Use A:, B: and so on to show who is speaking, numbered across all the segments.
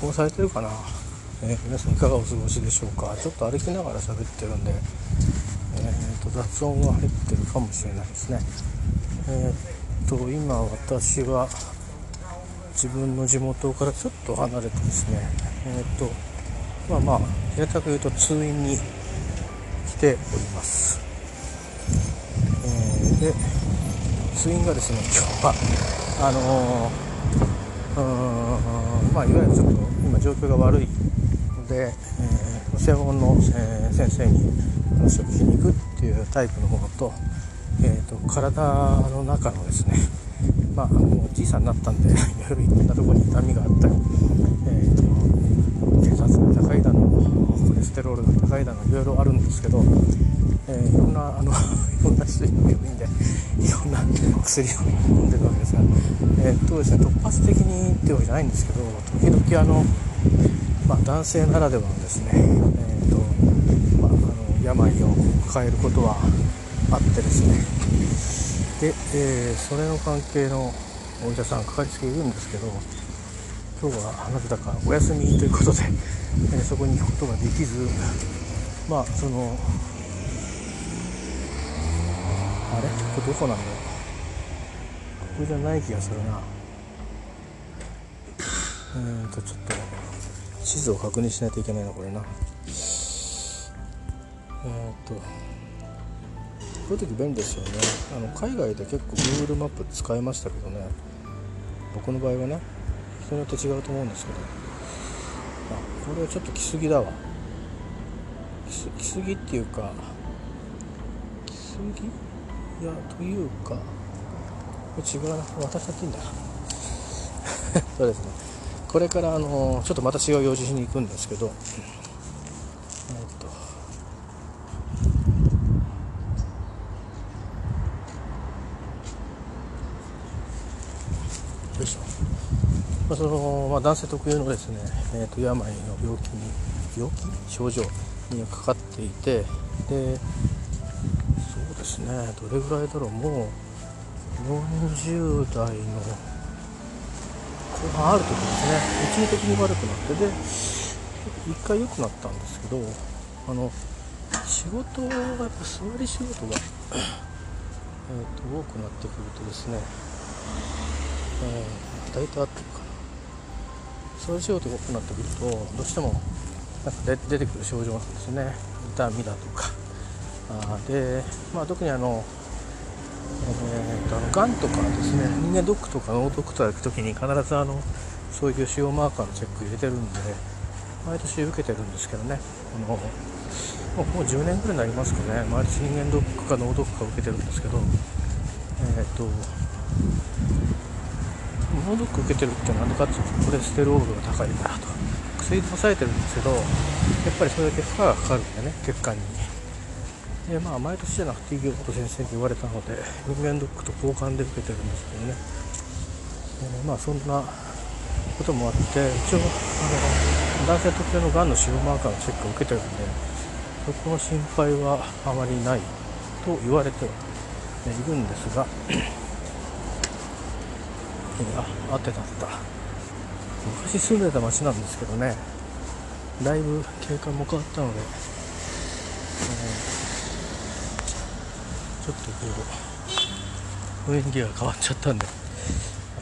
A: 録音されてるかな、えー、皆さんいかがお過ごしでしょうか？ちょっと歩きながら喋ってるんで、えーと、雑音が入ってるかもしれないですね。えー、っと今私は自分の地元からちょっと離れてですね。えー、っとまあまあ平たく言うと通院に来ております、えー、で通院がですね今日はあのー、まあいわゆるちょっと今状況が悪いので、えー、専門の、えー、先生に話を聞きに行くっていうタイプのものと,、えーと、体の中のですねまあもうじいさんになったんで いろいろいろんなとこに痛みがあったり、えーと、血圧が高いだのコレステロールが高いだのいろいろあるんですけど、えー、いろんなあのいろんな種類の病院でいろんな薬を飲んでるわけですが、えー、っとですね突発的にってわけじゃないんですけど時々あの、まあ、男性ならではのですね、えー、とまあ、あの病を抱えることはあってですね。で、えー、それの関係のお医者さんかかりつけいるんですけど今日はなぜだかお休みということで、えー、そこに行くことができずまあそのあれ？ここどこなんだ？ろうここじゃない気がするな。うんとちょっと地図を確認しないといけないなこれな。えー、っとこういう時便利ですよね。あの海外で結構 Google マップ使いましたけどね。僕の場合はね人によって違うと思うんですけど。あこれはちょっと来すぎだわ。来すぎっていうか来すぎ？いやというか違うな私だっていいんだ。そうですね。これからあのちょっとまた違う用事しに行くんですけどえっと。よいしょ、まあ、その、まあ、男性特有のですね、えー、と病の病気に病気？症状にかかっていてでですね。どれぐらいだろう。もう40代の後半ある時ですね。一時的に悪くなってで1回良くなったんですけどあの仕事がやっぱ座り仕事が えと多くなってくるとですね、えー、大体合ってるかな。座り仕事が多くなってくるとどうしてもなんか出てくる症状なんですね。痛みだとか。で、まあ、特にあの、えーと、あのがんとかですね人間ドックとか脳ドックとか行く時に必ずあのそういう腫瘍マーカーのチェック入れてるんで毎年受けてるんですけどねあのもう10年ぐらいになりますかね毎年人間ドックか脳ドックか受けてるんですけどえっ、ー、と脳ドック受けてるって何でかっていうとコレステロールが高いからと。薬で抑えてるんですけどやっぱりそれだけ負荷がかかるんでね血管に。でまあ毎年じゃなくていいよと先生に言われたので人間ドックと交換で受けてるんですけどね、えー、まあそんなこともあって一応あの男性特有のがんの腫瘍マーカーのチェックを受けてるんでそこの心配はあまりないと言われてはいるんですがあってたってた。昔住んでた町なんですけどねだいぶ景観も変わったので、えーちょっとこう雰囲気が変わっちゃったんで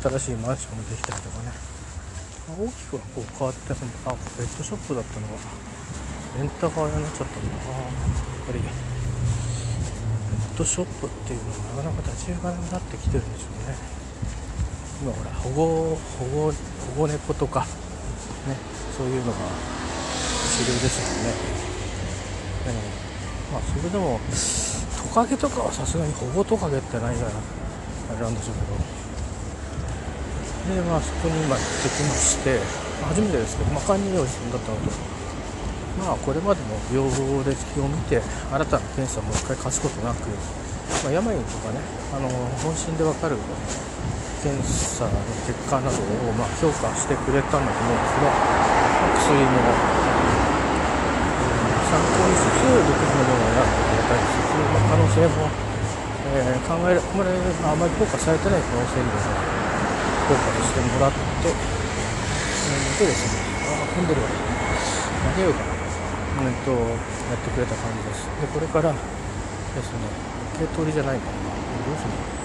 A: 新しいマンションができたりとかね。大きくはこう変わってそのあペットショップだったのがレンタカー屋になっちゃったんだなやっぱりペットショップっていうのはなかなか立ち行かなくなってきてるんでしょうね。今ほら保護保護保護猫とかねそういうのが主流ですよね、えー、まあそれでもカゲとかはさすがに保護トカゲってないからあれなんでしょうけど。でまあそこに今行ってきまして初めてですけど、まあ、管理用意だったのと。まあこれまでの病歴を見て新たな検査をもう一回貸すことなく、まあ、病とかねあの本診で分かる検査の結果などをまあ評価してくれたんだと思うんですが、薬も参考にしつつ独自のものを選んでくれたりしつつ、ま、可能性も、えー、考えるこれあまり評価されてない可能性にも評価としてもらって、えー、でですね踏んでるわ投げようかなえっとやってくれた感じですでこれからですね受け取りじゃないかなどうするの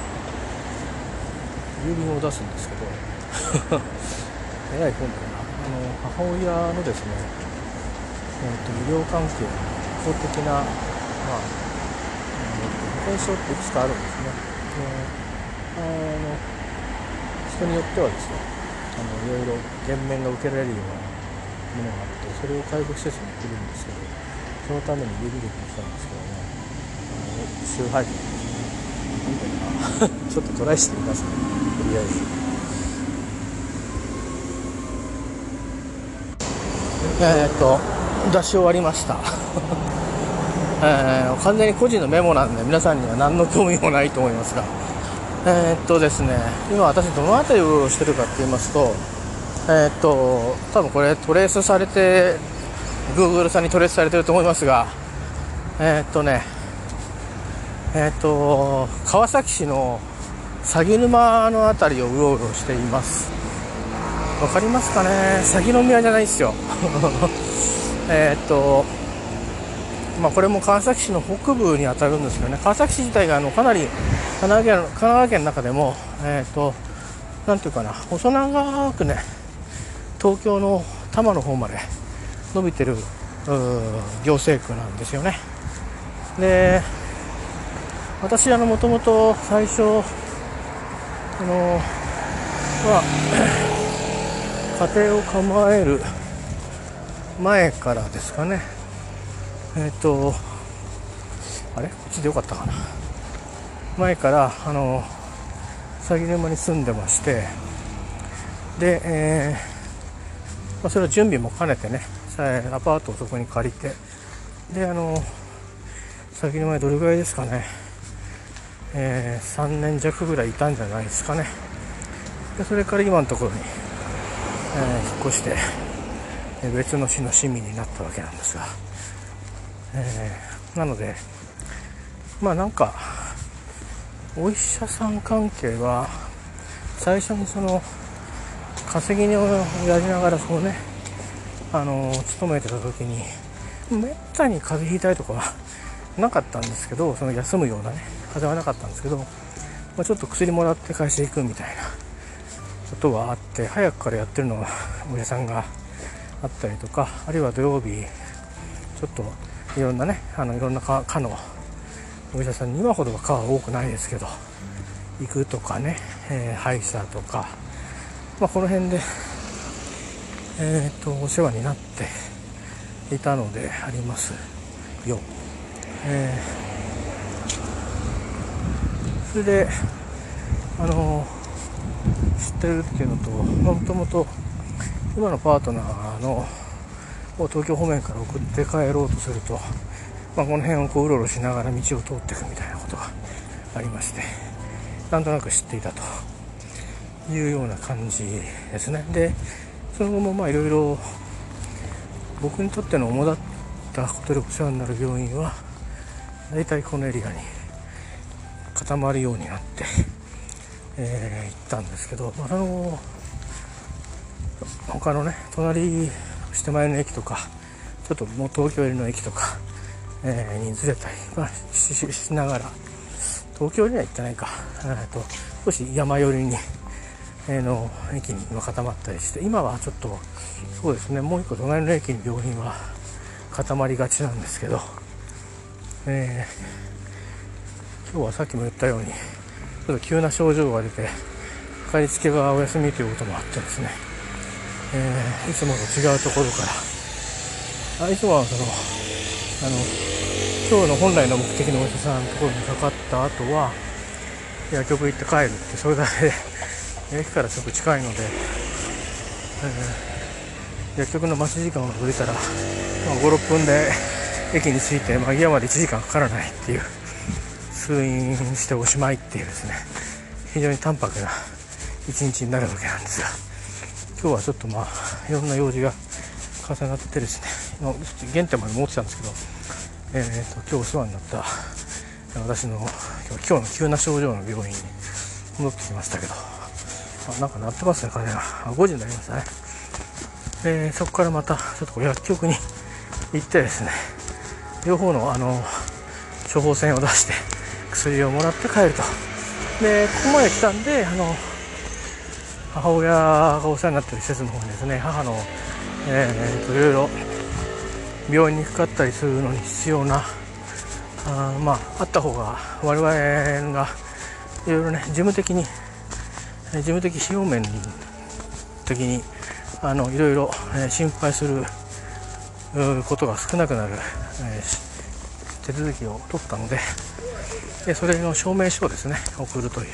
A: 郵便を出すんですけど早い本だなあの母親のですね、えーと、医療関係公的な、まあえー、保険証っていくつかあるんですね。であの人によってはですねあのいろいろ減免が受けられるようなものがあってそれを介護施設に送るんですけどそのために郵便局に来たんですけどねあの週配分ですね ちょっとトライしてみますねとりあえず。え、っと出し終わりました。えー、完全に個人のメモなんで皆さんには何の興味もないと思いますが。えー、っとですね今私どの辺りをしてるかって言いますとえー、っと多分これトレースされて Google さんにトレースされてると思いますがえっとねえっと川崎市の鷺沼の辺りをうろうろしています。わかりますかね？鷺宮じゃないですよ。えっとまあ、これも川崎市の北部に当たるんですけどね。川崎市自体があのかなり神奈川県神奈川県の中でも、えーと、なんていうかな細長くね東京の多摩の方まで伸びてる行政区なんですよね。で私あのもともと最初あのまあ 家庭を構える前からですかね。えっ、ー、とあれ？こっちでよかったかな。前からあの鷺沼に住んでまして。で、えーまあ、それは準備も兼ねてねアパートをそこに借りて。であの鷺沼にどれぐらいですかね。えー、3年弱ぐらいいたんじゃないですかね。でそれから今のところに、えー、引っ越して、別の市の市民になったわけなんですが、えー、なのでまあなんかお医者さん関係は最初にその稼ぎをやりながらこうねあの勤めてた時にめったに風邪ひいたりとかはなかったんですけどその休むようなね風はなかったんですけど、まあ、ちょっと薬もらって会社行くみたいなことはあって早くからやってるのはお医者さんがあったりとかあるいは土曜日ちょっといろんなねあのいろんな科のお医者さんに今ほどは科は多くないですけど行くとかね、えー、歯医者とか、まあ、この辺で、えーと、とお世話になっていたのでありますよ。えーそれであの知ってるっていうのともともと今のパートナーのを東京方面から送って帰ろうとすると、まあ、この辺をこううろうろしながら道を通っていくみたいなことがありましてなんとなく知っていたというような感じですね。でその後もまあいろいろ僕にとっての主だったことでお世話になる病院は大体このエリアに固まるようになって、えー、行ったんですけど、まあ、その他のね隣して前の駅とかちょっともう東京寄りの駅とか、えー、にずれたり、まあ、しながら東京には行ってないか、えーと、少し山寄りに、えー、の駅に今固まったりして今はちょっとそうですねもう一個隣の駅に病院は固まりがちなんですけど、えー今日はさっきも言ったようにちょっと急な症状が出てかかりつけがお休みということもあってですね、えー、いつもと違うところから。あいつもはそのあの今日の本来の目的のお医者さんのところにかかった後は薬局行って帰るってそれだけで 駅からすぐ近いので、えー、薬局の待ち時間が延びたら、まあ、56分で 駅に着いて、まあ、家まで1時間かからないっていう通院しておしまいっていうですね非常に淡白な一日になるわけなんですが。今日はちょっとまあいろんな用事が重なってですね原点まで持ってたんですけど、えーと、今日お世話になった私の今日の急な症状の病院に戻ってきましたけどあなんか鳴ってますね鐘が。5時になりましたね。でそこからまたちょっと薬局に行ってですね両方のあの処方箋を出して薬をもらって帰ると。でここまで来たんであの母親がお世話になってる施設の方にですね母の、いろいろ病院にかかったりするのに必要なあまああった方が我々がいろいろね事務的に事務的費用面的にいろいろ、心配することが少なくなる、えー、手続きを取ったのででそれの証明書をですね送るという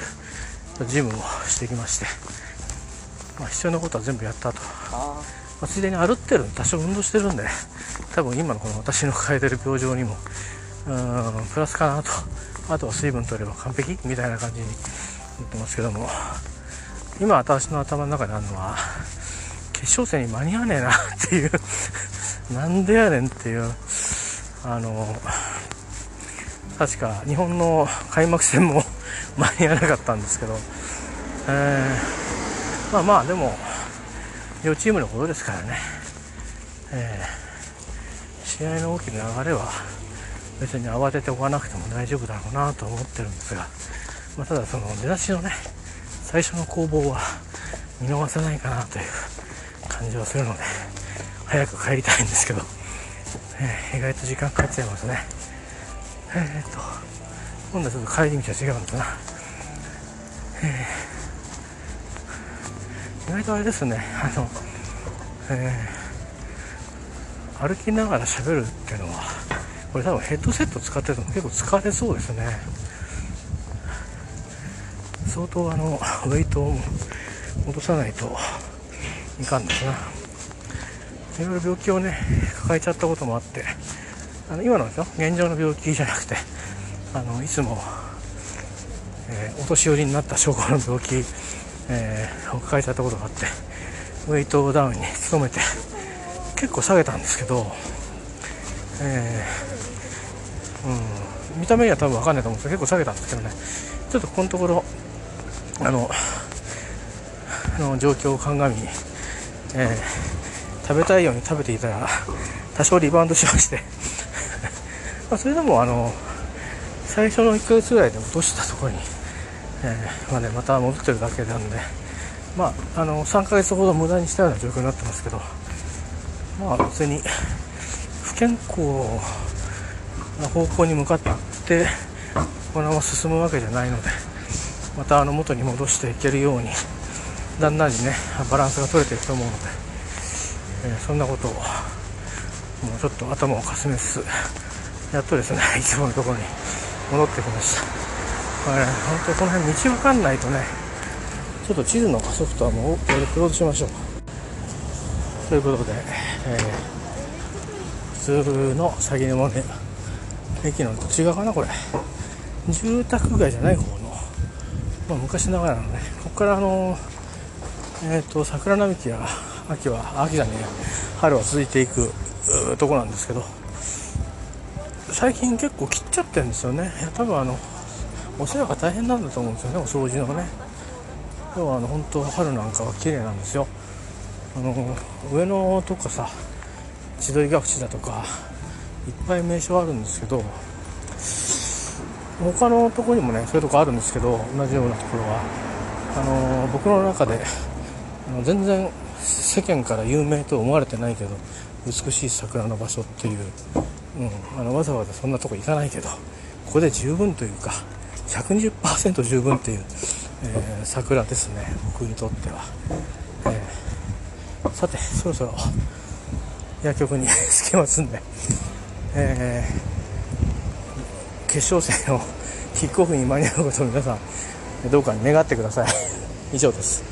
A: 事務をしてきまして、必要なことは全部やったと、まあ、ついでに歩ってる多少運動してるんで多分今のこの私の抱えてる病状にもうんプラスかなと。あとは水分取れば完璧みたいな感じになってますけども。今私の頭の中にあるのは決勝戦に間に合わねえなっていうなんでやねんっていうあの確か日本の開幕戦も間に合わなかったんですけど、えー、まあまあでも両チームのことですからね、えー、試合の大きな流れは別に慌てておかなくても大丈夫だろうなと思ってるんですが、まあ、ただその出だしのね最初の攻防は見逃せないかなという感じはするので早く帰りたいんですけど、えー、意外と時間かかっちゃいますね。えー、っと今度はちょっと帰り道は違うんだな、えー、意外とあれですね。あの、えー、歩きながら喋るっていうのはこれ多分ヘッドセット使ってても結構疲れそうですね。相当あのウェイトを戻さないといかんですな。いろいろ病気をね抱えちゃったこともあってあの今のですよ。現状の病気じゃなくてあのいつも、えー、お年寄りになった証拠の病気、えー、を抱えたことがあってウェイトダウンに努めて結構下げたんですけど、えー、うん、見た目には多分分かんないと思うんですけど結構下げたんですけどね。ちょっとここのところあのの状況を鑑み、えー、食べたいように食べていたら多少リバウンドしまして まそれでもあの最初の1ヶ月ぐらいで落としたところに、えー、まあね、また戻ってるだけなんで、まあ、あの3ヶ月ほど無駄にしたような状況になってますけど、まあ、別に不健康な方向に向かってこのまま進むわけじゃないのでまたあの元に戻していけるようにだんだんにねバランスが取れていくと思うので、えー、そんなことをもうちょっと頭をかすめつつやっとですねいつものところに戻ってきました。これ、本当この辺道わかんないとねちょっと地図のソフトはもうこれでクローズしましょうということで、えー、普通の鷺沼ね駅のどっち側かなこれ。住宅街じゃない方の、まあ、昔ながらのねここからあのえーと、桜並木や秋は秋だね。春は続いていくとこなんですけど最近結構切っちゃってるんですよね。多分あのお世話が大変なんだと思うんですよねお掃除のね。今日はあの本当春なんかは綺麗なんですよ。あの上野とかさ千鳥ヶ淵だとかいっぱい名所あるんですけど他のとこにもねそういうとこあるんですけど同じようなところは。あの僕の中であの全然世間から有名と思われてないけど美しい桜の場所っていう、うん、あのわざわざそんなとこ行かないけどここで十分というか120%十分っていう、えー、桜ですね。僕にとっては、えー、さてそろそろ薬局に 着きますんで、えー、決勝戦をキックオフに間に合うことを皆さんどうか願ってください。以上です。